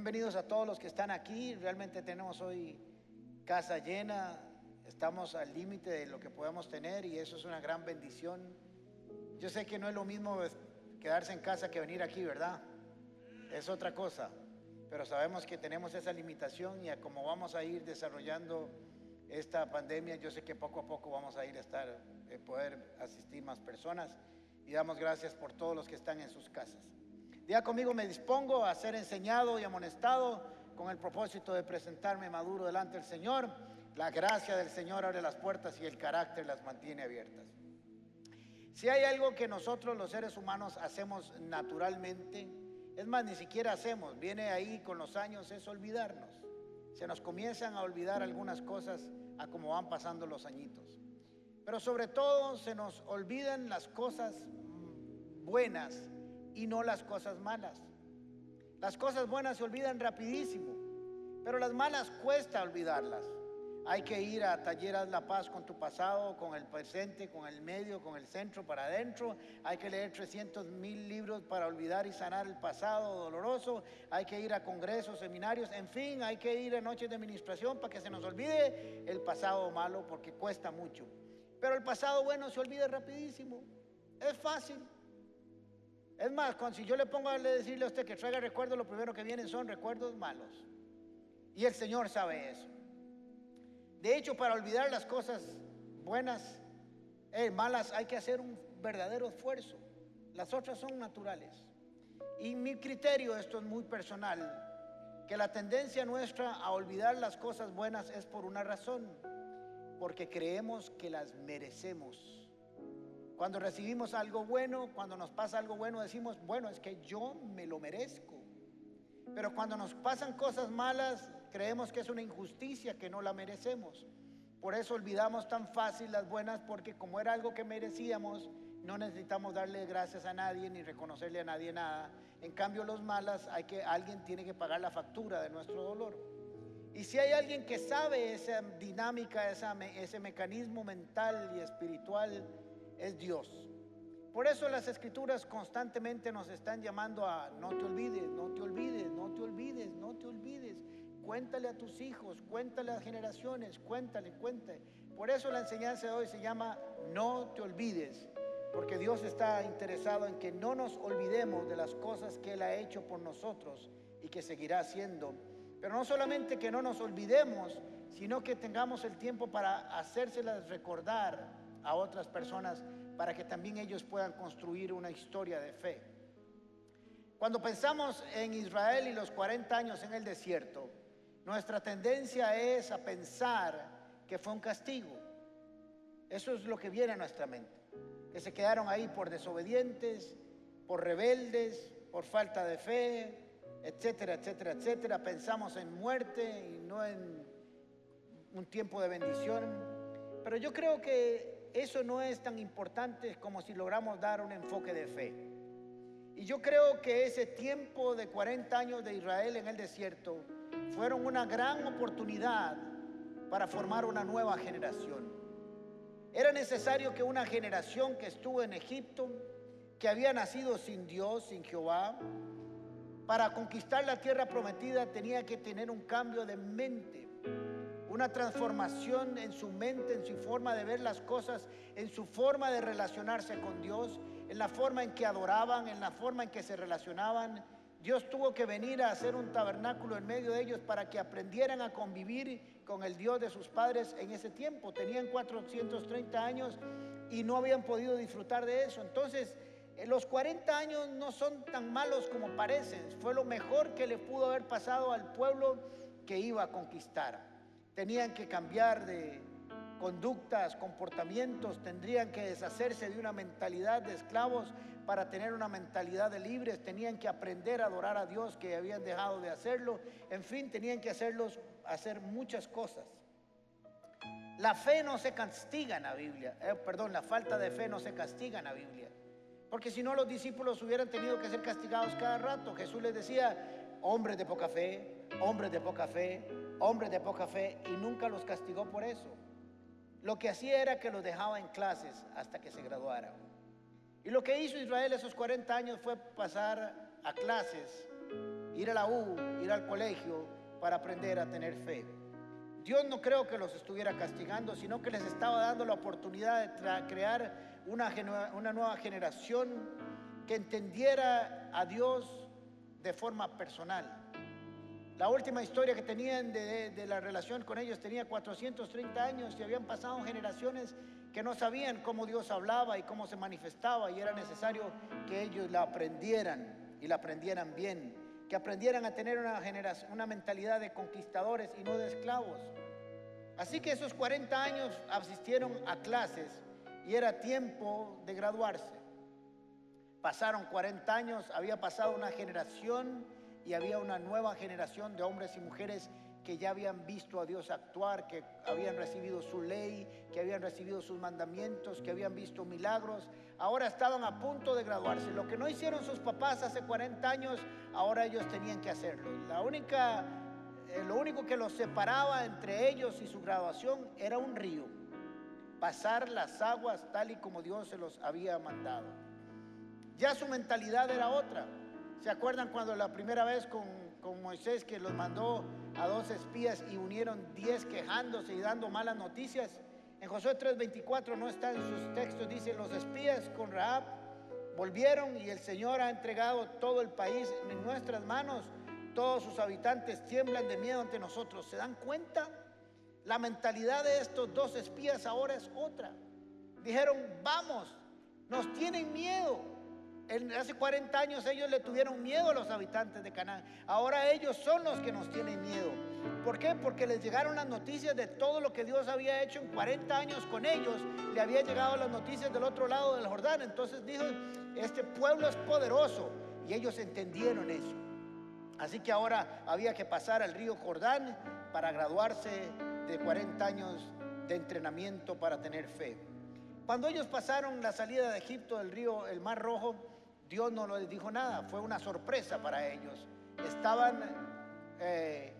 Bienvenidos a todos los que están aquí. Realmente tenemos hoy casa llena. Estamos al límite de lo que podemos tener y eso es una gran bendición. Yo sé que no es lo mismo quedarse en casa que venir aquí, ¿verdad? Es otra cosa. Pero sabemos que tenemos esa limitación y a como vamos a ir desarrollando esta pandemia, yo sé que poco a poco vamos a ir a estar, eh, poder asistir más personas y damos gracias por todos los que están en sus casas. Ya conmigo me dispongo a ser enseñado y amonestado con el propósito de presentarme maduro delante del Señor. La gracia del Señor abre las puertas y el carácter las mantiene abiertas. Si hay algo que nosotros los seres humanos hacemos naturalmente, es más, ni siquiera hacemos, viene ahí con los años, es olvidarnos. Se nos comienzan a olvidar algunas cosas a como van pasando los añitos. Pero sobre todo se nos olvidan las cosas buenas y no las cosas malas. Las cosas buenas se olvidan rapidísimo, pero las malas cuesta olvidarlas. Hay que ir a Talleras La Paz con tu pasado, con el presente, con el medio, con el centro para adentro. Hay que leer 300 mil libros para olvidar y sanar el pasado doloroso. Hay que ir a congresos, seminarios, en fin, hay que ir a noches de administración para que se nos olvide el pasado malo porque cuesta mucho. Pero el pasado bueno se olvida rapidísimo. Es fácil. Es más, cuando, si yo le pongo a decirle a usted que traiga recuerdos, lo primero que vienen son recuerdos malos. Y el Señor sabe eso. De hecho, para olvidar las cosas buenas, eh, malas, hay que hacer un verdadero esfuerzo. Las otras son naturales. Y mi criterio, esto es muy personal, que la tendencia nuestra a olvidar las cosas buenas es por una razón, porque creemos que las merecemos. Cuando recibimos algo bueno, cuando nos pasa algo bueno, decimos, bueno, es que yo me lo merezco. Pero cuando nos pasan cosas malas, creemos que es una injusticia, que no la merecemos. Por eso olvidamos tan fácil las buenas, porque como era algo que merecíamos, no necesitamos darle gracias a nadie ni reconocerle a nadie nada. En cambio, los malas, hay que, alguien tiene que pagar la factura de nuestro dolor. Y si hay alguien que sabe esa dinámica, ese mecanismo mental y espiritual, es Dios. Por eso las escrituras constantemente nos están llamando a no te olvides, no te olvides, no te olvides, no te olvides. Cuéntale a tus hijos, cuéntale a generaciones, cuéntale, cuéntale. Por eso la enseñanza de hoy se llama no te olvides, porque Dios está interesado en que no nos olvidemos de las cosas que Él ha hecho por nosotros y que seguirá haciendo. Pero no solamente que no nos olvidemos, sino que tengamos el tiempo para hacérselas recordar a otras personas para que también ellos puedan construir una historia de fe. Cuando pensamos en Israel y los 40 años en el desierto, nuestra tendencia es a pensar que fue un castigo. Eso es lo que viene a nuestra mente. Que se quedaron ahí por desobedientes, por rebeldes, por falta de fe, etcétera, etcétera, etcétera. Pensamos en muerte y no en un tiempo de bendición. Pero yo creo que eso no es tan importante como si logramos dar un enfoque de fe. Y yo creo que ese tiempo de 40 años de Israel en el desierto fueron una gran oportunidad para formar una nueva generación. Era necesario que una generación que estuvo en Egipto, que había nacido sin Dios, sin Jehová, para conquistar la tierra prometida tenía que tener un cambio de mente una transformación en su mente, en su forma de ver las cosas, en su forma de relacionarse con Dios, en la forma en que adoraban, en la forma en que se relacionaban. Dios tuvo que venir a hacer un tabernáculo en medio de ellos para que aprendieran a convivir con el Dios de sus padres en ese tiempo. Tenían 430 años y no habían podido disfrutar de eso. Entonces, eh, los 40 años no son tan malos como parecen. Fue lo mejor que le pudo haber pasado al pueblo que iba a conquistar tenían que cambiar de conductas, comportamientos, tendrían que deshacerse de una mentalidad de esclavos para tener una mentalidad de libres, tenían que aprender a adorar a Dios que habían dejado de hacerlo, en fin, tenían que hacerlos hacer muchas cosas. La fe no se castiga en la Biblia, eh, perdón, la falta de fe no se castiga en la Biblia, porque si no los discípulos hubieran tenido que ser castigados cada rato. Jesús les decía, hombres de poca fe, hombres de poca fe, hombres de poca fe y nunca los castigó por eso. Lo que hacía era que los dejaba en clases hasta que se graduaran. Y lo que hizo Israel esos 40 años fue pasar a clases ir a la U, ir al colegio para aprender a tener fe. Dios no creo que los estuviera castigando, sino que les estaba dando la oportunidad de crear una, una nueva generación que entendiera a Dios de forma personal. La última historia que tenían de, la relación con ellos tenía 430 años y habían pasado generaciones que no sabían cómo Dios hablaba y cómo se manifestaba y era necesario que ellos la aprendieran y la aprendieran bien, que aprendieran a tener una, generación, una mentalidad de conquistadores y no de esclavos. Así que esos 40 años asistieron a clases y era tiempo de graduarse. Pasaron 40 años, había pasado una generación y había una nueva generación de hombres y mujeres que ya habían visto a Dios actuar, que habían recibido su ley, que habían recibido sus mandamientos, que habían visto milagros. Ahora estaban a punto de graduarse. Lo que no hicieron sus papás hace 40 años, ahora ellos tenían que hacerlo. La única, eh, lo único que los separaba entre ellos y su graduación era un río. Pasar las aguas tal y como Dios se los había mandado. Ya su mentalidad era otra. ¿Se acuerdan cuando la primera vez con, Moisés que los mandó a dos espías y unieron diez quejándose y dando malas noticias. En Josué 3:24 no está en sus textos, dice, los espías con Raab volvieron y el Señor ha entregado todo el país en nuestras manos. Todos sus habitantes tiemblan de miedo ante nosotros. ¿Se dan cuenta? La mentalidad de estos dos espías ahora es otra. Dijeron, vamos, nos tienen miedo hace 40 años ellos le tuvieron miedo a los habitantes de Canaán. Ahora ellos son los que nos tienen miedo. ¿Por qué? Porque les llegaron las noticias de todo lo que Dios había hecho en 40 años con ellos. Le había llegado las noticias del otro lado del Jordán. Entonces dijo, este pueblo es poderoso. Y ellos entendieron eso. Así que ahora había que pasar al río Jordán para graduarse de 40 años de entrenamiento para tener fe. Cuando ellos pasaron la salida de Egipto del río, el Mar Rojo, Dios no les dijo nada, fue una sorpresa para ellos. Estaban eh,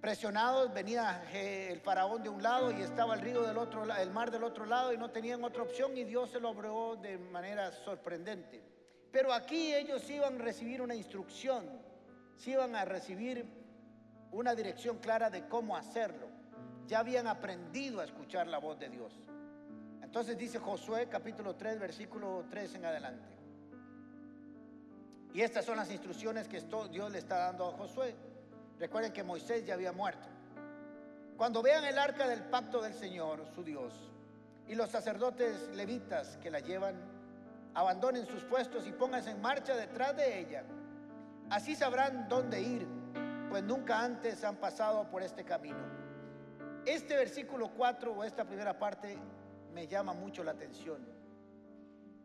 presionados, venía el faraón de un lado y estaba el río del otro, el mar del otro lado y no tenían otra opción y Dios se lo abrió de manera sorprendente. Pero aquí ellos iban a recibir una instrucción, se iban a recibir una dirección clara de cómo hacerlo. Ya habían aprendido a escuchar la voz de Dios. Entonces dice Josué capítulo 3, versículo 3 en adelante. Y estas son las instrucciones que Dios le está dando a Josué. Recuerden que Moisés ya había muerto. Cuando vean el arca del pacto del Señor, su Dios, y los sacerdotes levitas que la llevan, abandonen sus puestos y pónganse en marcha detrás de ella. Así sabrán dónde ir, pues nunca antes han pasado por este camino. Este versículo 4 o esta primera parte me llama mucho la atención.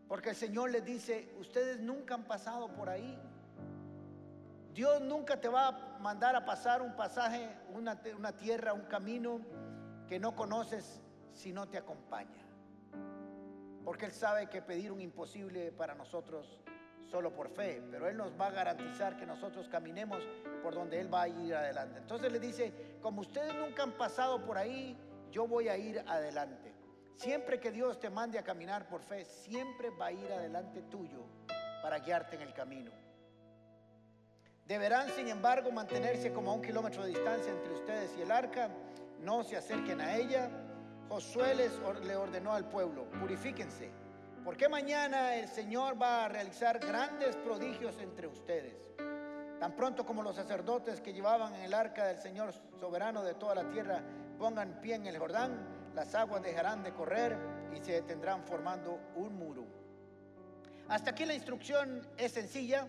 Porque el Señor les dice, ustedes nunca han pasado por ahí. Dios nunca te va a mandar a pasar un pasaje, una, una tierra, un camino que no conoces si no te acompaña. Porque Él sabe que pedir un imposible para nosotros solo por fe, pero Él nos va a garantizar que nosotros caminemos por donde Él va a ir adelante. Entonces le dice, como ustedes nunca han pasado por ahí, yo voy a ir adelante. Siempre que Dios te mande a caminar por fe, siempre va a ir adelante tuyo para guiarte en el camino. Deberán, sin embargo, mantenerse como a un kilómetro de distancia entre ustedes y el arca. No se acerquen a ella. Josué les le ordenó al pueblo, purifíquense, porque mañana el Señor va a realizar grandes prodigios entre ustedes. Tan pronto como los sacerdotes que llevaban el arca del Señor soberano de toda la tierra pongan pie en el Jordán, las aguas dejarán de correr y se detendrán formando un muro. Hasta aquí la instrucción es sencilla.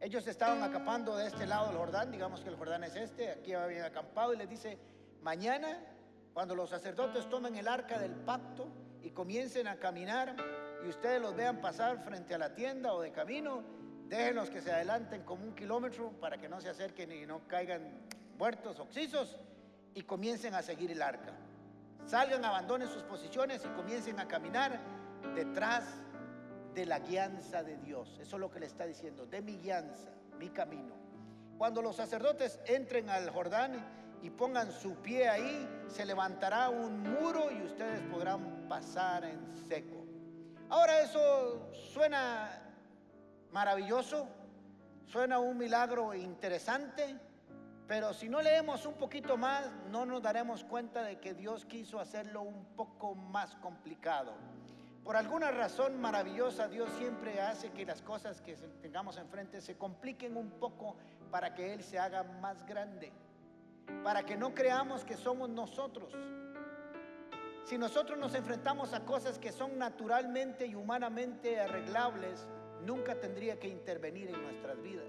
Ellos estaban acampando de este lado del Jordán, digamos que el Jordán es este, aquí habían acampado y les dice, mañana cuando los sacerdotes tomen el arca del pacto y comiencen a caminar y ustedes los vean pasar frente a la tienda o de camino, déjenlos que se adelanten como un kilómetro para que no se acerquen y no caigan muertos, oxisos y comiencen a seguir el arca. Salgan, abandonen sus posiciones y comiencen a caminar detrás de la guianza de Dios. Eso es lo que le está diciendo, de mi guianza, mi camino. Cuando los sacerdotes entren al Jordán y pongan su pie ahí, se levantará un muro y ustedes podrán pasar en seco. Ahora eso suena maravilloso, Suena un milagro interesante, pero si no leemos un poquito más, no nos daremos cuenta de que Dios quiso hacerlo un poco más complicado. Por alguna razón maravillosa, Dios siempre hace que las cosas que tengamos enfrente se compliquen un poco para que Él se haga más grande, para que no creamos que somos nosotros. Si nosotros nos enfrentamos a cosas que son naturalmente y humanamente arreglables, nunca tendría que intervenir en nuestras vidas.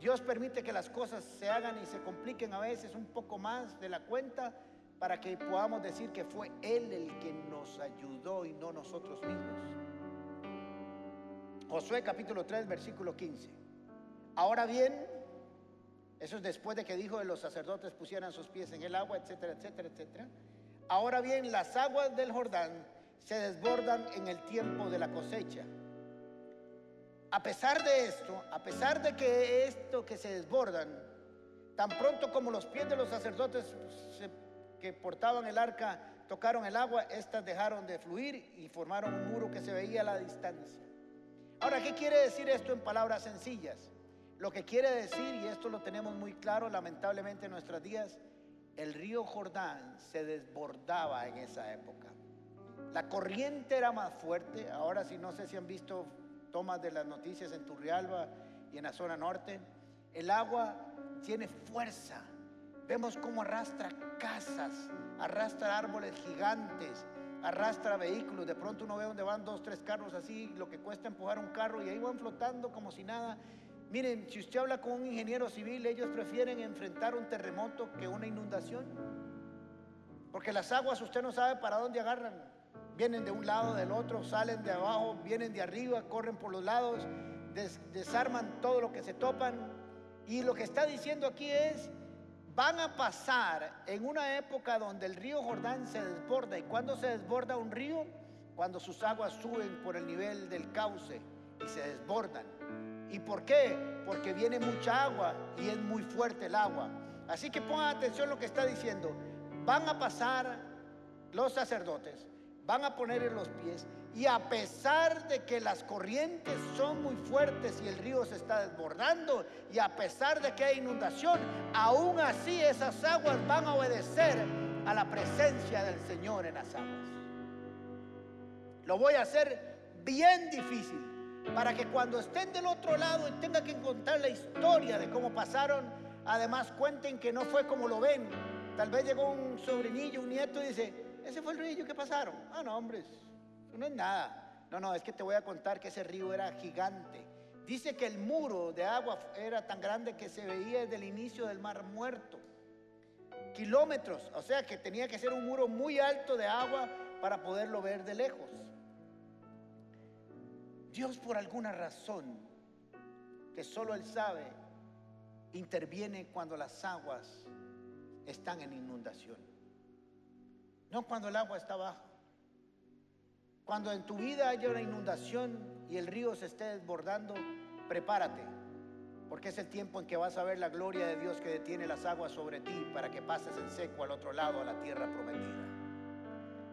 Dios permite que las cosas se hagan y se compliquen a veces un poco más de la cuenta para que podamos decir que fue Él el que nos ayudó y no nosotros mismos. Josué capítulo 3, versículo 15. Ahora bien, eso es después de que dijo que los sacerdotes pusieran sus pies en el agua, etcétera, etcétera, etcétera. Ahora bien, las aguas del Jordán se desbordan en el tiempo de la cosecha a pesar de esto, a pesar de que esto que se desbordan, tan pronto como los pies de los sacerdotes que portaban el arca tocaron el agua, éstas dejaron de fluir y formaron un muro que se veía a la distancia. Ahora, ¿qué quiere decir esto en palabras sencillas? Lo que quiere decir, y esto lo tenemos muy claro lamentablemente en nuestros días, el río Jordán se desbordaba en esa época. La corriente era más fuerte, ahora si no sé si han visto tomas de las noticias en Turrialba y en la zona norte, el agua tiene fuerza. Vemos cómo arrastra casas, arrastra árboles gigantes, arrastra vehículos. De pronto uno ve donde van dos, tres carros así, lo que cuesta empujar un carro y ahí van flotando como si nada. Miren, si usted habla con un ingeniero civil, ellos prefieren enfrentar un terremoto que una inundación. Porque las aguas usted no sabe para dónde agarran. Vienen de un lado, del otro, salen de abajo, vienen de arriba, corren por los lados, desarman todo lo que se topan. Y lo que está diciendo aquí es, van a pasar en una época donde el río Jordán se desborda. ¿Y cuando se desborda un río? Cuando sus aguas suben por el nivel del cauce y se desbordan. ¿Y por qué? Porque viene mucha agua y es muy fuerte el agua. Así que pongan atención a lo que está diciendo. Van a pasar los sacerdotes van a poner en los pies y a pesar de que las corrientes son muy fuertes y el río se está desbordando y a pesar de que hay inundación, aún así esas aguas van a obedecer a la presencia del Señor en las aguas. Lo voy a hacer bien difícil para que cuando estén del otro lado y tengan que contar la historia de cómo pasaron, además cuenten que no fue como lo ven. Tal vez llegó un sobrinillo, un nieto y dice, ese fue el río que pasaron. Ah, no, hombres, eso no es nada. No, no, es que te voy a contar que ese río era gigante. Dice que el muro de agua era tan grande que se veía desde el inicio del mar muerto. Kilómetros, o sea que tenía que ser un muro muy alto de agua para poderlo ver de lejos. Dios por alguna razón, que solo Él sabe, interviene cuando las aguas están en inundación. No cuando el agua está baja. Cuando en tu vida haya una inundación y el río se esté desbordando, prepárate, porque es el tiempo en que vas a ver la gloria de Dios que detiene las aguas sobre ti para que pases en seco al otro lado, a la tierra prometida.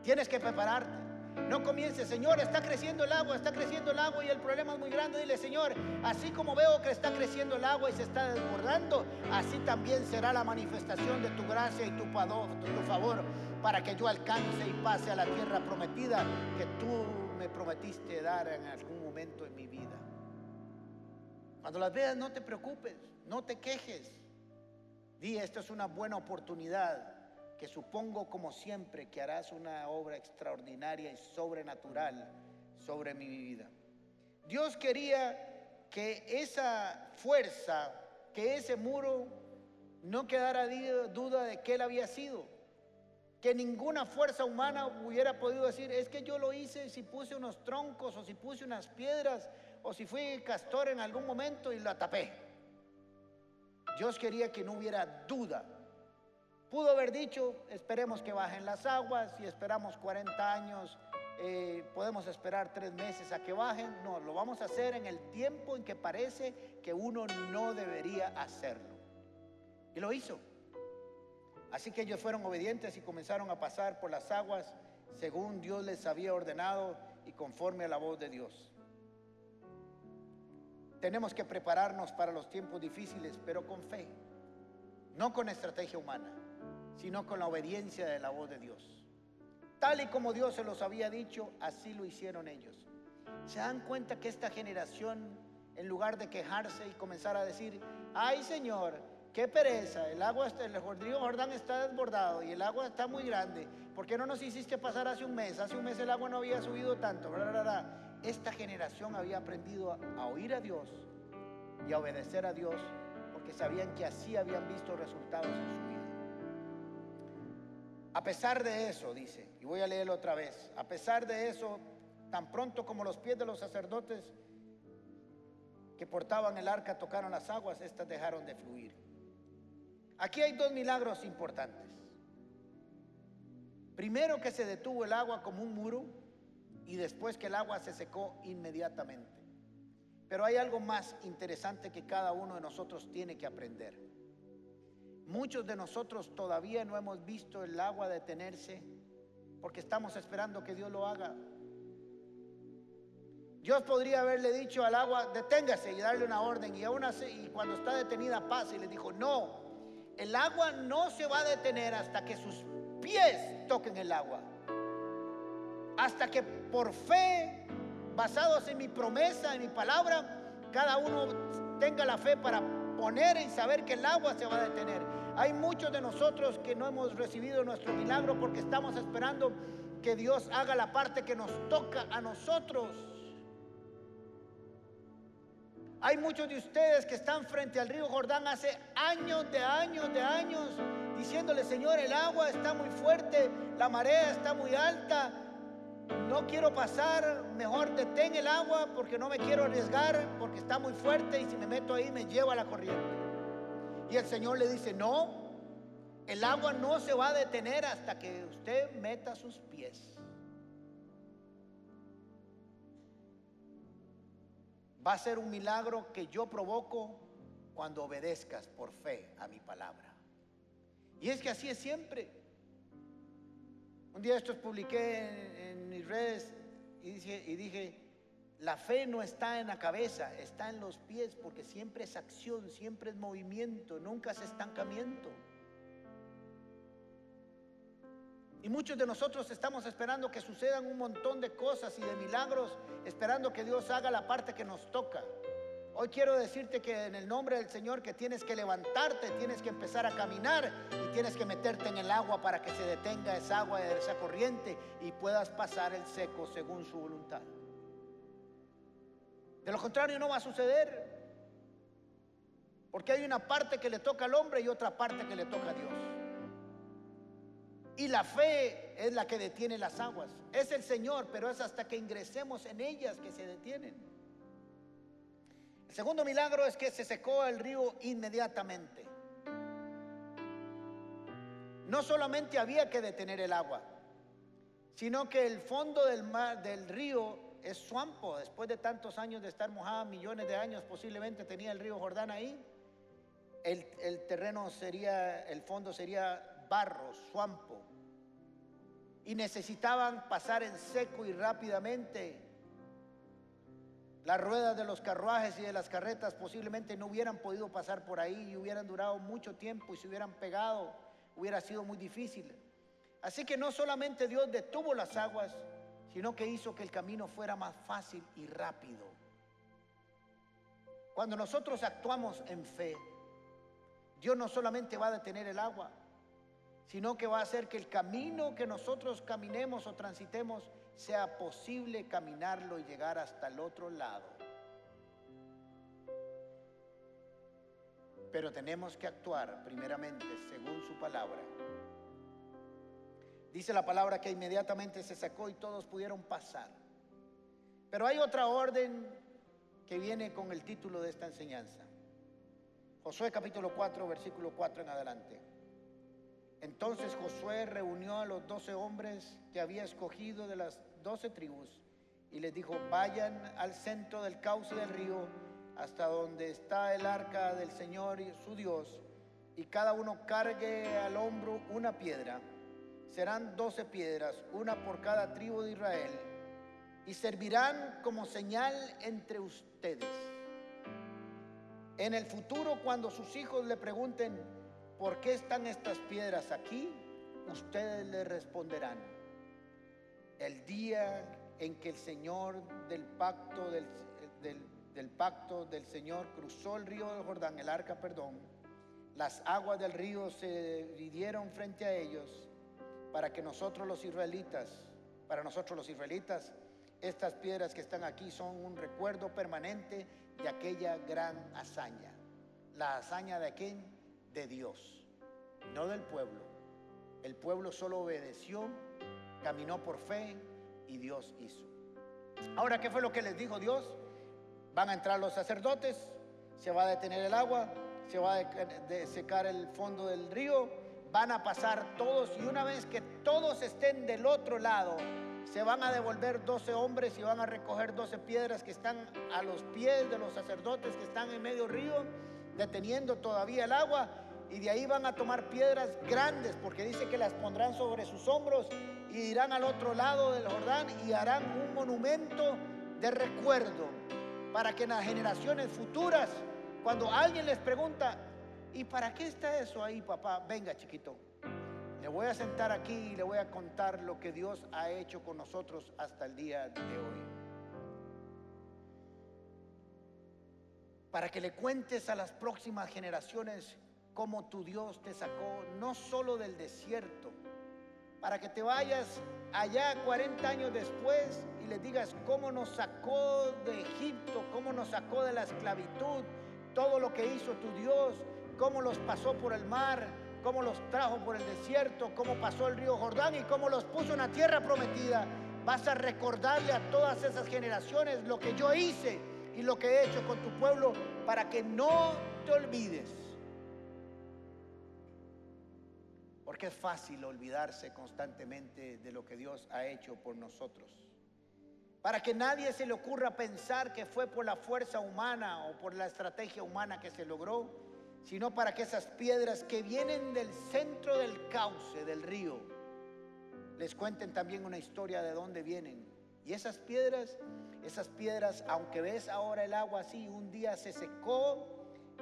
Tienes que prepararte. No comience, Señor, está creciendo el agua, está creciendo el agua y el problema es muy grande. Dile, Señor, así como veo que está creciendo el agua y se está desbordando, así también será la manifestación de tu gracia y tu, tu favor para que yo alcance y pase a la tierra prometida que tú me prometiste dar en algún momento en mi vida. Cuando las veas, no te preocupes, no te quejes. Di, esto es una buena oportunidad que supongo como siempre que harás una obra extraordinaria y sobrenatural sobre mi vida. Dios quería que esa fuerza, que ese muro no quedara duda de que él había sido. Que ninguna fuerza humana hubiera podido decir, es que yo lo hice si puse unos troncos o si puse unas piedras o si fui castor en algún momento y la tapé. Dios quería que no hubiera duda Pudo haber dicho, esperemos que bajen las aguas y esperamos 40 años, eh, podemos esperar tres meses a que bajen. No, lo vamos a hacer en el tiempo en que parece que uno no debería hacerlo. Y lo hizo. Así que ellos fueron obedientes y comenzaron a pasar por las aguas según Dios les había ordenado y conforme a la voz de Dios. tenemos que prepararnos para los tiempos difíciles, pero con fe, no con estrategia humana, sino con la obediencia de la voz de Dios. Tal y como Dios se los había dicho, así lo hicieron ellos. ¿Se dan cuenta que esta generación, en lugar de quejarse y comenzar a decir, ay Señor, qué pereza, el agua, el río Jordán está desbordado y el agua está muy grande, ¿por qué no nos hiciste pasar hace un mes? Hace un mes el agua no había subido tanto, esta generación había aprendido a, oír a Dios y a obedecer a Dios porque sabían que así habían visto resultados en su vida. A pesar de eso, dice, y voy a leerlo otra vez, a pesar de eso, tan pronto como los pies de los sacerdotes que portaban el arca tocaron las aguas, éstas dejaron de fluir. Aquí hay dos milagros importantes. Primero que se detuvo el agua como un muro y después que el agua se secó inmediatamente. Pero hay algo más interesante que cada uno de nosotros tiene que aprender. Muchos de nosotros todavía no hemos visto el agua detenerse porque estamos esperando que Dios lo haga. Dios podría haberle dicho al agua, deténgase y darle una orden. Y, aún así, y cuando está detenida, pasa y le dijo, no, el agua no se va a detener hasta que sus pies toquen el agua hasta que por fe, basados en mi promesa, en mi palabra, cada uno tenga la fe para poner y saber que el agua se va a detener. Hay muchos de nosotros que no hemos recibido nuestro milagro porque estamos esperando que Dios haga la parte que nos toca a nosotros. Hay muchos de ustedes que están frente al río Jordán hace años, de años, de años, diciéndole, Señor, el agua está muy fuerte, la marea está muy alta, no quiero pasar, mejor detén el agua porque no me quiero arriesgar, porque está muy fuerte y si me meto ahí me lleva la corriente. Y el Señor le dice, no, el agua no se va a detener hasta que usted meta sus pies. Va a ser un milagro que yo provoco cuando obedezcas por fe a mi palabra. Y es que así es siempre. Un día estos publiqué en, mis redes y dije, y dije, la fe no está en la cabeza, está en los pies, porque siempre es acción, siempre es movimiento, nunca es estancamiento. Y muchos de nosotros estamos esperando que sucedan un montón de cosas y de milagros, esperando que Dios haga la parte que nos toca. Hoy quiero decirte que en el nombre del Señor que tienes que levantarte, tienes que empezar a caminar y tienes que meterte en el agua para que se detenga esa agua, esa corriente y puedas pasar el seco según su voluntad. De lo contrario no va a suceder. Porque hay una parte que le toca al hombre y otra parte que le toca a Dios. Y la fe es la que detiene las aguas. Es el Señor, pero es hasta que ingresemos en ellas que se detienen. El segundo milagro es que se secó el río inmediatamente. No solamente había que detener el agua, sino que el fondo del, mar, del río es suampo. Después de tantos años de estar mojada, millones de años posiblemente tenía el río Jordán ahí. El, el terreno sería, el fondo sería barro, suampo. Y necesitaban pasar en seco y rápidamente las ruedas de los carruajes y de las carretas posiblemente no hubieran podido pasar por ahí y hubieran durado mucho tiempo y se hubieran pegado, hubiera sido muy difícil. Así que no solamente Dios detuvo las aguas, sino que hizo que el camino fuera más fácil y rápido. Cuando nosotros actuamos en fe, Dios no solamente va a detener el agua, sino que va a hacer que el camino que nosotros caminemos o transitemos sea posible caminarlo y llegar hasta el otro lado. Pero tenemos que actuar primeramente según su palabra. Dice la palabra que inmediatamente se sacó y todos pudieron pasar. Pero hay otra orden que viene con el título de esta enseñanza. Josué capítulo 4, versículo 4 en adelante. Entonces Josué reunió a los doce hombres que había escogido de las doce tribus y les dijo, vayan al centro del cauce del río hasta donde está el arca del Señor y su Dios, y cada uno cargue al hombro una piedra. Serán doce piedras, una por cada tribu de Israel, y servirán como señal entre ustedes. En el futuro, cuando sus hijos le pregunten, ¿por qué están estas piedras aquí? Ustedes le responderán, el día en que el Señor del pacto del, del, pacto del Señor cruzó el río del Jordán, el arca, perdón, las aguas del río se dividieron frente a ellos para que nosotros los israelitas, para nosotros los israelitas, estas piedras que están aquí son un recuerdo permanente de aquella gran hazaña. La hazaña de quién? De Dios, no del pueblo. El pueblo solo obedeció, caminó por fe y Dios hizo. Ahora, ¿qué fue lo que les dijo Dios? Van a entrar los sacerdotes, se va a detener el agua, se va a secar el fondo del río, van a pasar todos y una vez que todos estén del otro lado, se van a devolver 12 hombres y van a recoger 12 piedras que están a los pies de los sacerdotes que están en medio río, deteniendo todavía el agua. Y de ahí van a tomar piedras grandes, porque dice que las pondrán sobre sus hombros y irán al otro lado del Jordán y harán un monumento de recuerdo para que en las generaciones futuras, cuando alguien les pregunta, ¿y para qué está eso ahí, papá? Venga, chiquito, le voy a sentar aquí y le voy a contar lo que Dios ha hecho con nosotros hasta el día de hoy. Para que le cuentes a las próximas generaciones cómo tu Dios te sacó no solo del desierto, para que te vayas allá 40 años después y le digas cómo nos sacó de Egipto, cómo nos sacó de la esclavitud, todo lo que hizo tu Dios, cómo los pasó por el mar, cómo los trajo por el desierto, cómo pasó el río Jordán y cómo los puso en la tierra prometida. Vas a recordarle a todas esas generaciones lo que yo hice y lo que he hecho con tu pueblo para que no te olvides. Porque es fácil olvidarse constantemente de lo que Dios ha hecho por nosotros. Para que nadie se le ocurra pensar que fue por la fuerza humana o por la estrategia humana que se logró, sino para que esas piedras que vienen del centro del cauce del río les cuenten también una historia de dónde vienen. Y esas piedras, esas piedras, aunque ves ahora el agua así, un día se secó,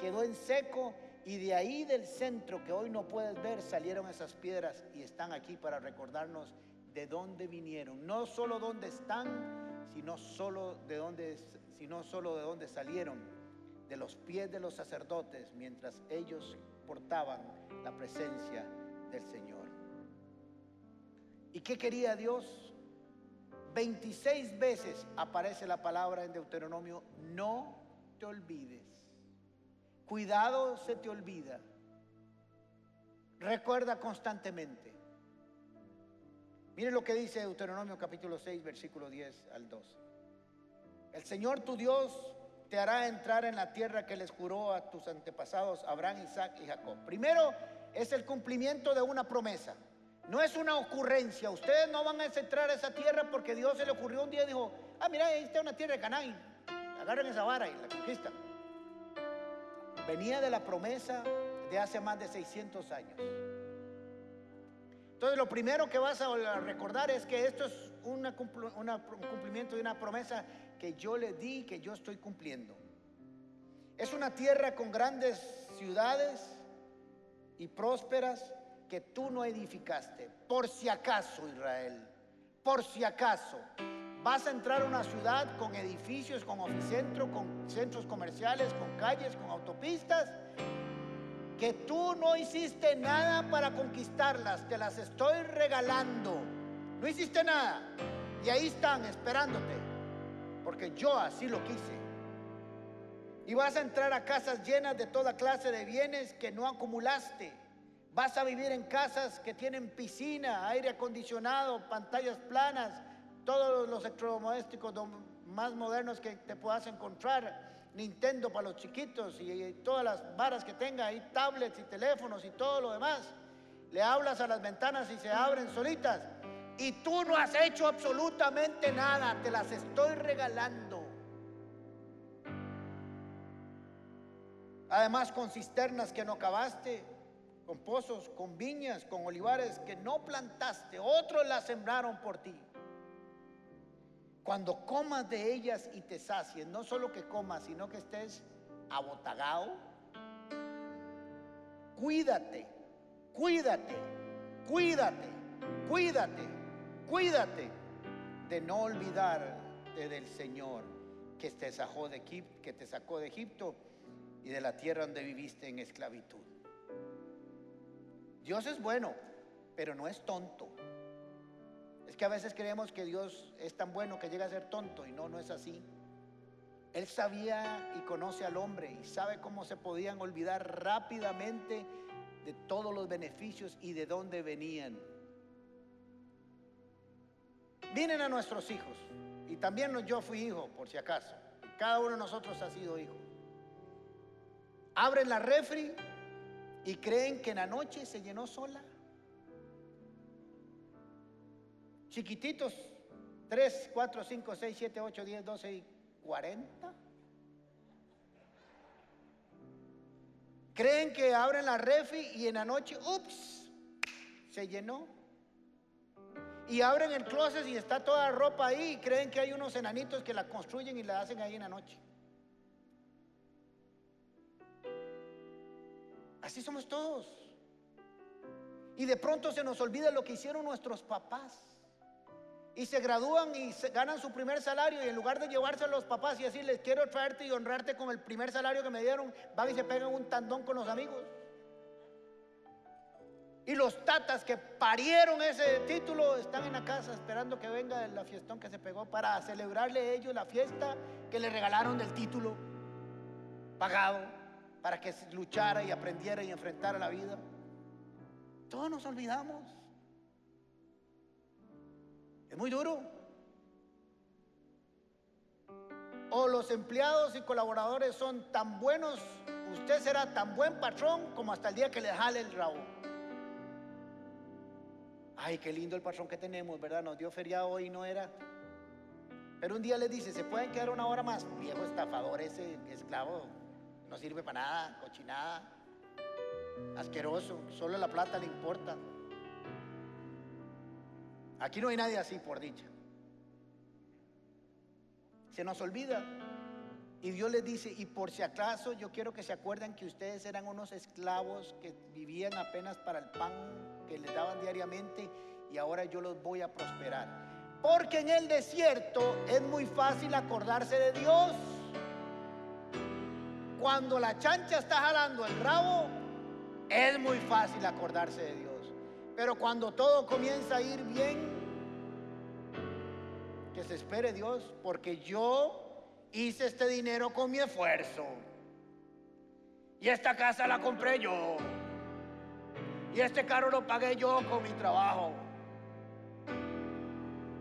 quedó en seco y de ahí del centro que hoy no puedes ver salieron esas piedras y están aquí para recordarnos de dónde vinieron, no solo dónde están, sino solo de dónde, sino solo de dónde salieron de los pies de los sacerdotes mientras ellos portaban la presencia del Señor. ¿Y qué quería Dios? 26 veces aparece la palabra en Deuteronomio, no te olvides. Cuidado se te olvida. Recuerda constantemente. Mire lo que dice Deuteronomio capítulo 6, versículo 10 al 12. El Señor tu Dios te hará entrar en la tierra que les juró a tus antepasados, Abraham, Isaac y Jacob. Primero es el cumplimiento de una promesa. No es una ocurrencia. Ustedes no van a entrar a esa tierra porque Dios se le ocurrió un día y dijo, ah, mira, ahí está una tierra de Canaán. Agarren esa vara y la conquistan. Venía de la promesa de hace más de 600 años. Entonces lo primero que vas a recordar es que esto es un cumplimiento de una promesa que yo le di, que yo estoy cumpliendo. Es una tierra con grandes ciudades y prósperas que tú no edificaste. Por si acaso, Israel, por si acaso, vas a entrar a una ciudad con edificios, con oficentro, con centros comerciales, con calles, con autopistas, que tú no hiciste nada para conquistarlas, te las estoy regalando. No hiciste nada. Y ahí están esperándote porque yo así lo quise. Y vas a entrar a casas llenas de toda clase de bienes que no acumulaste. Vas a vivir en casas que tienen piscina, aire acondicionado, pantallas planas, todos los electrodomésticos más modernos que te puedas encontrar. Nintendo para los chiquitos y todas las varas que tenga, y tablets y teléfonos y todo lo demás. Le hablas a las ventanas y se abren solitas y tú no has hecho absolutamente nada, te las estoy regalando. Además con cisternas que no cavaste, con pozos, con viñas, con olivares que no plantaste, otros las sembraron por ti. Cuando comas de ellas y te sacies, no solo que comas, sino que estés abotagado. Cuídate, cuídate, cuídate, cuídate, cuídate de no olvidar del Señor que te sacó de Egipto, que te sacó de Egipto y de la tierra donde viviste en esclavitud. Dios es bueno, pero no es tonto. Es que a veces creemos que Dios es tan bueno que llega a ser tonto y no, no es así. Él sabía y conoce al hombre y sabe cómo se podían olvidar rápidamente de todos los beneficios y de dónde venían. Vienen a nuestros hijos y también yo fui hijo, por si acaso. Cada uno de nosotros ha sido hijo. Abren la refri y creen que en la noche se llenó sola. Chiquititos, 3, 4, 5, 6, 7, 8, 10, 12 y 40. Creen que abren la refri y en la noche, ups, se llenó. Y abren el closet y está toda la ropa ahí y creen que hay unos enanitos que la construyen y la hacen ahí en la noche. Así somos todos. Y de pronto se nos olvida lo que hicieron nuestros papás. Y se gradúan y ganan su primer salario y en lugar de llevarse a los papás y decirles quiero traerte y honrarte con el primer salario que me dieron, van y se pegan un tandón con los amigos. Y los tatas que parieron ese título están en la casa esperando que venga la fiestón que se pegó para celebrarle ellos la fiesta que le regalaron del título pagado para que luchara y aprendiera y enfrentara la vida. Todos nos olvidamos. Muy duro. O los empleados y colaboradores son tan buenos, usted será tan buen patrón como hasta el día que le jale el rabo. Ay, qué lindo el patrón que tenemos, ¿verdad? Nos dio feriado hoy, no era. Pero un día le dice, ¿se pueden quedar una hora más? Viejo estafador ese esclavo, no sirve para nada, cochinada, asqueroso, solo la plata le importa. Aquí no hay nadie así, por dicha. Se nos olvida. Y Dios les dice, y por si acaso yo quiero que se acuerden que ustedes eran unos esclavos que vivían apenas para el pan que les daban diariamente y ahora yo los voy a prosperar. Porque en el desierto es muy fácil acordarse de Dios. Cuando la chancha está jalando el rabo, es muy fácil acordarse de Dios. Pero cuando todo comienza a ir bien, que se espere Dios, porque yo hice este dinero con mi esfuerzo. Y esta casa la compré yo. Y este carro lo pagué yo con mi trabajo.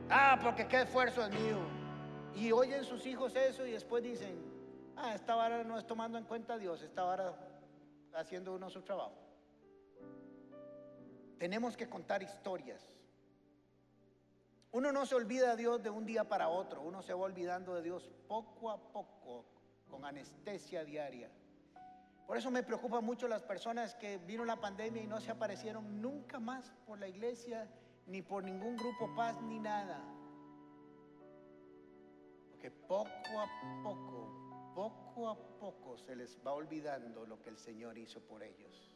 Ah, porque qué esfuerzo es mío. Y oyen sus hijos eso y después dicen, ah, esta vara no es tomando en cuenta a Dios, esta vara haciendo uno su trabajo. Tenemos que contar historias. Uno no se olvida de Dios de un día para otro, uno se va olvidando de Dios poco a poco, con anestesia diaria. Por eso me preocupa mucho las personas que vino la pandemia y no se aparecieron nunca más por la iglesia, ni por ningún grupo paz, ni nada. Porque poco a poco, poco a poco se les va olvidando lo que el Señor hizo por ellos.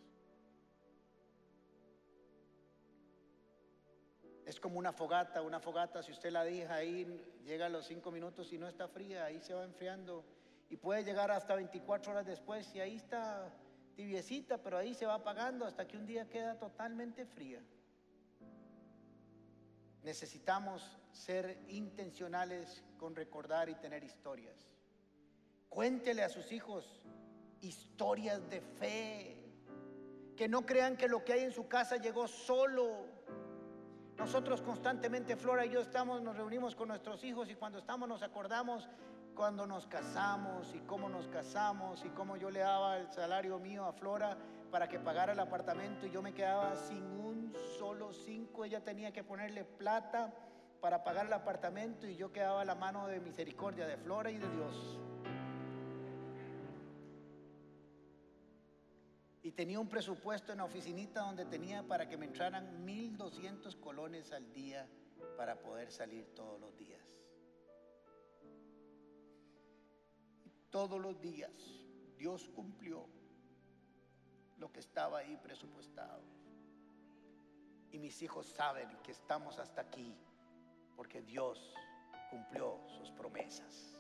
Es como una fogata, una fogata, si usted la deja ahí, llega a los cinco minutos y no está fría, ahí se va enfriando y puede llegar hasta 24 horas después y ahí está tibiecita, pero ahí se va apagando hasta que un día queda totalmente fría. Necesitamos ser intencionales con recordar y tener historias. Cuéntele a sus hijos historias de fe. Que no crean que lo que hay en su casa llegó solo. Nosotros constantemente, Flora y yo estamos, nos reunimos con nuestros hijos y cuando estamos nos acordamos cuando nos casamos y cómo nos casamos y cómo yo le daba el salario mío a Flora para que pagara el apartamento y yo me quedaba sin un solo cinco. Ella tenía que ponerle plata para pagar el apartamento y yo quedaba la mano de misericordia de Flora y de Dios. Y tenía un presupuesto en la oficinita donde tenía para que me entraran 1.200 colones al día para poder salir todos los días. todos los días Dios cumplió lo que estaba ahí presupuestado. Y mis hijos saben que estamos hasta aquí porque Dios cumplió sus promesas.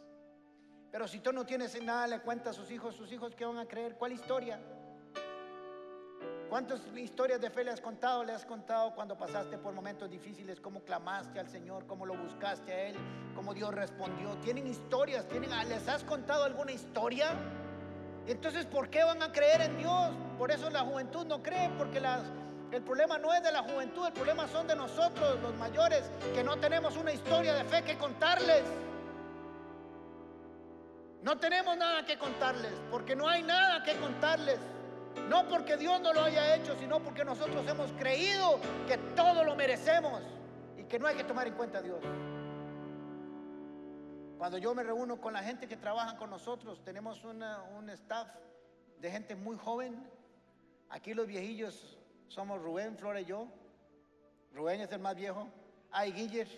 Pero si tú no tienes nada, le cuenta a sus hijos, sus hijos que van a creer, ¿cuál historia? ¿Cuántas historias de fe le has contado? Le has contado cuando pasaste por momentos difíciles, cómo clamaste al Señor, cómo lo buscaste a Él, cómo Dios respondió. ¿Tienen historias? ¿Tienen, ¿Les has contado alguna historia? Entonces, ¿por qué van a creer en Dios? Por eso la juventud no cree, porque el problema no es de la juventud, el problema son de nosotros, los mayores, que no tenemos una historia de fe que contarles. No tenemos nada que contarles, porque no hay nada que contarles. No porque Dios no lo haya hecho, sino porque nosotros hemos creído que todo lo merecemos y que no hay que tomar en cuenta a Dios. Cuando yo me reúno con la gente que trabaja con nosotros, tenemos un staff de gente muy joven. Aquí los viejillos somos Rubén, Flora y yo. Rubén es el más viejo. Hay Guiller.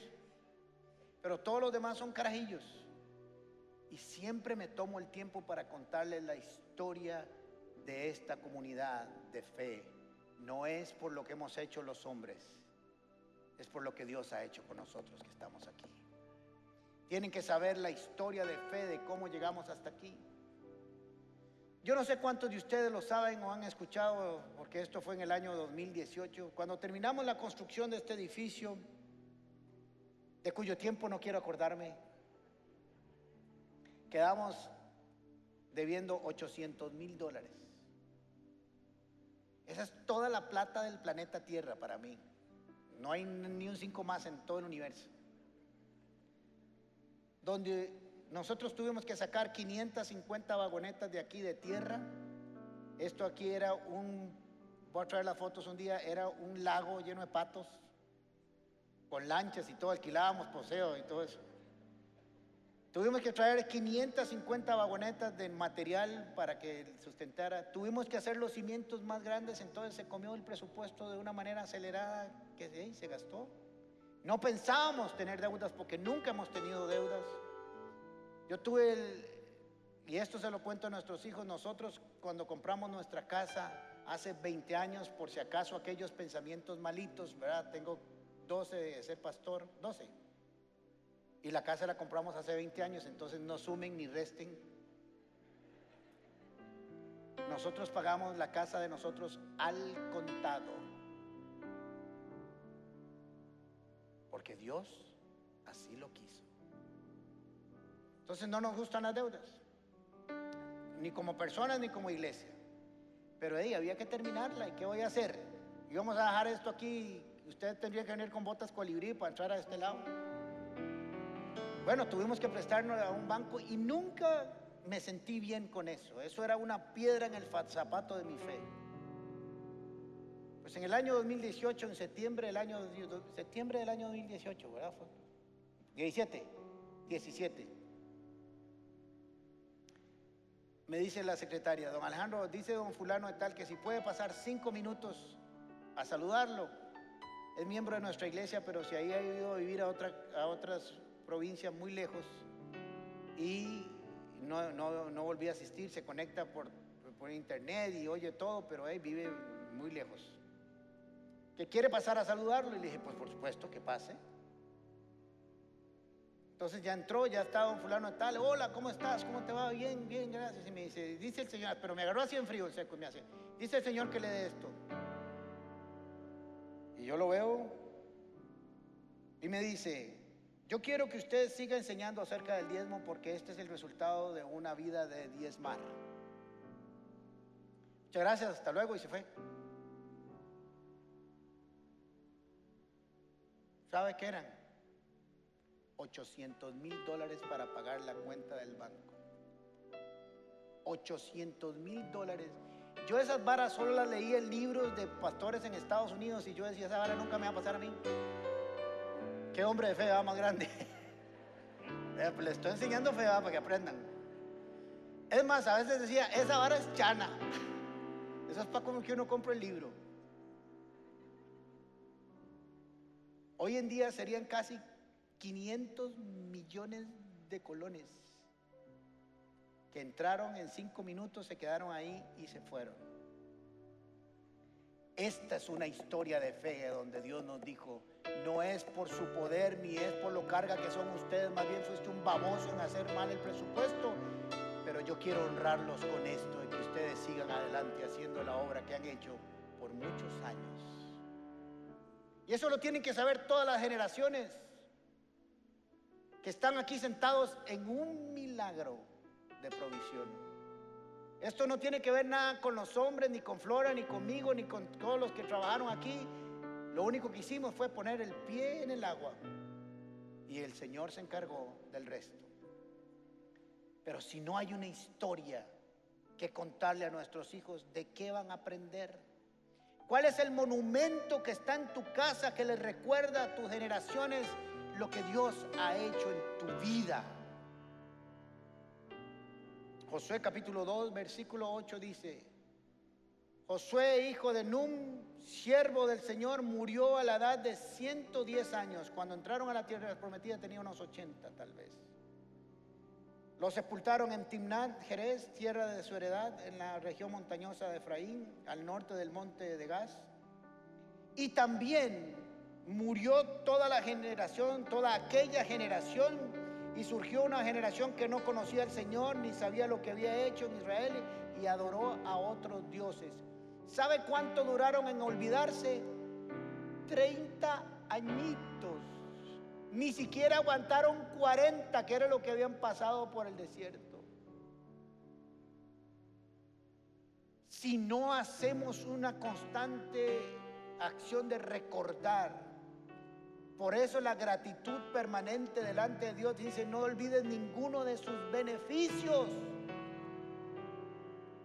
Pero todos los demás son carajillos. Y siempre me tomo el tiempo para contarles la historia de esta comunidad de fe no es por lo que hemos hecho los hombres, es por lo que Dios ha hecho con nosotros que estamos aquí. Tienen que saber la historia de fe de cómo llegamos hasta aquí. Yo no sé cuántos de ustedes lo saben o han escuchado, porque esto fue en el año 2018, cuando terminamos la construcción de este edificio, de cuyo tiempo no quiero acordarme, quedamos debiendo 800 mil dólares. Esa es toda la plata del planeta Tierra para mí. No hay ni un cinco más en todo el universo. Donde nosotros tuvimos que sacar 550 vagonetas de aquí de tierra. Esto aquí era un, voy a traer las fotos un día, era un lago lleno de patos, con lanchas y todo, alquilábamos poseo y todo eso. Tuvimos que traer 550 vagonetas de material para que sustentara. Tuvimos que hacer los cimientos más grandes, entonces se comió el presupuesto de una manera acelerada que se gastó. No pensábamos tener deudas porque nunca hemos tenido deudas. Yo tuve el, y esto se lo cuento a nuestros hijos, nosotros cuando compramos nuestra casa hace 20 años, por si acaso aquellos pensamientos malitos, ¿verdad? Tengo 12 de ser pastor, 12 y la casa la compramos hace 20 años, entonces no sumen ni resten. Nosotros pagamos la casa de nosotros al contado. Porque Dios así lo quiso. Entonces no nos gustan las deudas. Ni como personas ni como iglesia. Pero ahí había que terminarla. ¿Y qué voy a hacer? Y vamos a dejar esto aquí. Usted tendría que venir con botas colibrí para entrar a este lado. Bueno, tuvimos que prestarnos a un banco y nunca me sentí bien con eso. Eso era una piedra en el zapato de mi fe. Pues en el año 2018, en septiembre del año, septiembre del año 2018, ¿verdad? 17, 17. Me dice la secretaria, don Alejandro, dice don fulano de tal que si puede pasar cinco minutos a saludarlo. Es miembro de nuestra iglesia, pero si ahí ha ido a vivir a, otra, a otras provincia muy lejos y no, no, volví a asistir, se conecta por, por internet y oye todo, pero él vive muy lejos. ¿Que quiere pasar a saludarlo? Y le dije, pues por supuesto que pase. Entonces ya entró, ya estaba un fulano tal, hola, ¿cómo estás? ¿Cómo te va? Bien, bien, gracias. Y me dice, dice el Señor, pero me agarró así en frío, seco, y me hace, dice el Señor que le dé esto. Y yo lo veo y me dice, yo quiero que usted siga enseñando acerca del diezmo porque este es el resultado de una vida de diezmar. Muchas gracias, hasta luego y se fue. ¿Sabe qué eran? 800 mil dólares para pagar la cuenta del banco. 800 mil dólares. Yo esas varas solo las leí en libros de pastores en Estados Unidos y yo decía, esa vara nunca me va a pasar a mí. Hombre de fe va más grande. Eh, pues, le estoy enseñando fe para que aprendan. Es más, a veces decía, esa vara es chana. Eso es para como que uno compra el libro. Hoy en día serían casi 500 millones de colones. que entraron en cinco minutos, se quedaron ahí y se fueron. Esta es una historia de fe donde Dios nos dijo, no es por su poder ni es por lo carga que son ustedes, más bien fuiste un baboso en hacer mal el presupuesto, pero yo quiero honrarlos con esto y que ustedes sigan adelante haciendo la obra que han hecho por muchos años. Y eso lo tienen que saber todas las generaciones que están aquí sentados en un milagro de provisión. Esto no tiene que ver nada con los hombres, ni con Flora, ni conmigo, ni con todos los que trabajaron aquí. Lo único que hicimos fue poner el pie en el agua y el Señor se encargó del resto. Pero si no hay una historia que contarle a nuestros hijos, ¿de qué van a aprender? ¿Cuál es el monumento que está en tu casa que les recuerda a tus generaciones lo que Dios ha hecho en tu vida? Josué capítulo 2, versículo 8 dice, Josué, hijo de Num, siervo del Señor, murió a la edad de 110 años. Cuando entraron a la tierra prometida tenía unos 80 tal vez. Lo sepultaron en Timnat, Jerez, tierra de su heredad, en la región montañosa de Efraín, al norte del monte de Gaz. Y también murió toda la generación, toda aquella generación y surgió una generación que no conocía al Señor ni sabía lo que había hecho en Israel y adoró a otros dioses. ¿Sabe cuánto duraron en olvidarse? 30 añitos. Ni siquiera aguantaron 40, que era lo que habían pasado por el desierto. Si no hacemos una constante acción de recordar por eso la gratitud permanente delante de Dios dice, no olvides ninguno de sus beneficios.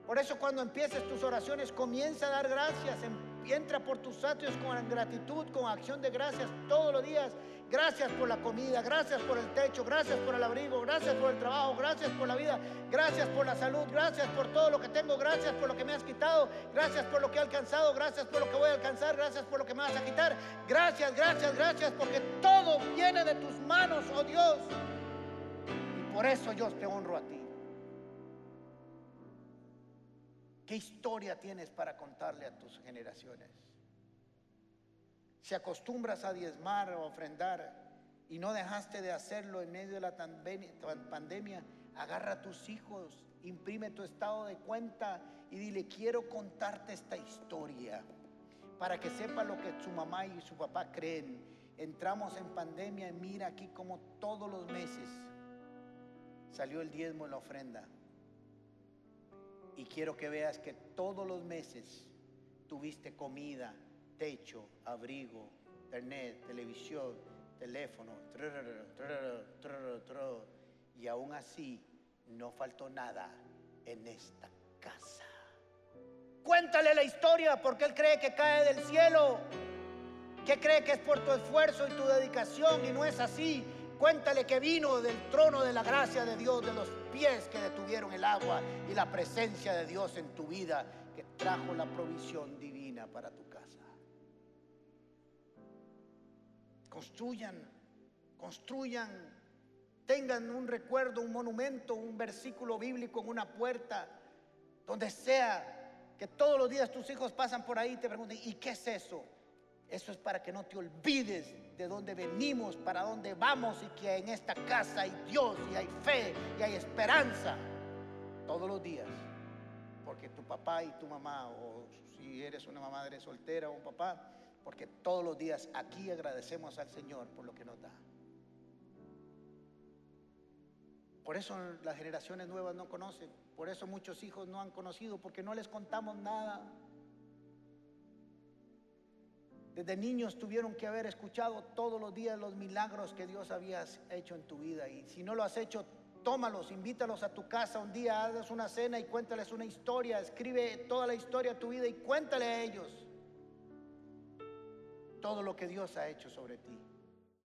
Por eso cuando empieces tus oraciones, comienza a dar gracias, entra por tus atrios con gratitud, con acción de gracias todos los días Gracias por la comida, gracias por el techo, gracias por el abrigo, gracias por el trabajo, gracias por la vida, gracias por la salud, gracias por todo lo que tengo, gracias por lo que me has quitado, gracias por lo que he alcanzado, gracias por lo que voy a alcanzar, gracias por lo que me vas a quitar. Gracias, gracias, gracias, porque todo viene de tus manos, oh Dios. Y por eso yo te honro a ti. ¿Qué historia tienes para contarle a tus generaciones? Si acostumbras a diezmar o ofrendar y no dejaste de hacerlo en medio de la pandemia, agarra a tus hijos, imprime tu estado de cuenta y dile, quiero contarte esta historia para que sepa lo que su mamá y su papá creen. Entramos en pandemia y mira aquí como todos los meses salió el diezmo en la ofrenda. Y quiero que veas que todos los meses tuviste comida, techo, abrigo, internet, televisión, teléfono, y aún así no faltó nada en esta casa. Cuéntale la historia porque él cree que cae del cielo, que cree que es por tu esfuerzo y tu dedicación y no es así. Cuéntale que vino del trono de la gracia de Dios, de los pies que detuvieron el agua y la presencia de Dios en tu vida, que trajo la provisión divina para tu casa. construyan, construyan, tengan un recuerdo, un monumento, un versículo bíblico en una puerta, donde sea que todos los días tus hijos pasan por ahí y te pregunten, ¿y qué es eso? Eso es para que no te olvides de dónde venimos, para dónde vamos y que en esta casa hay Dios y hay fe y hay esperanza todos los días. Porque tu papá y tu mamá, o si eres una mamá, eres soltera o un papá, porque todos los días aquí agradecemos al Señor por lo que nos da. Por eso las generaciones nuevas no conocen, por eso muchos hijos no han conocido, porque no les contamos nada. Desde niños tuvieron que haber escuchado todos los días los milagros que Dios había hecho en tu vida. Y si no lo has hecho, tómalos, invítalos a tu casa un día, hazles una cena y cuéntales una historia. Escribe toda la historia de tu vida y cuéntale a ellos todo lo que Dios ha hecho sobre ti.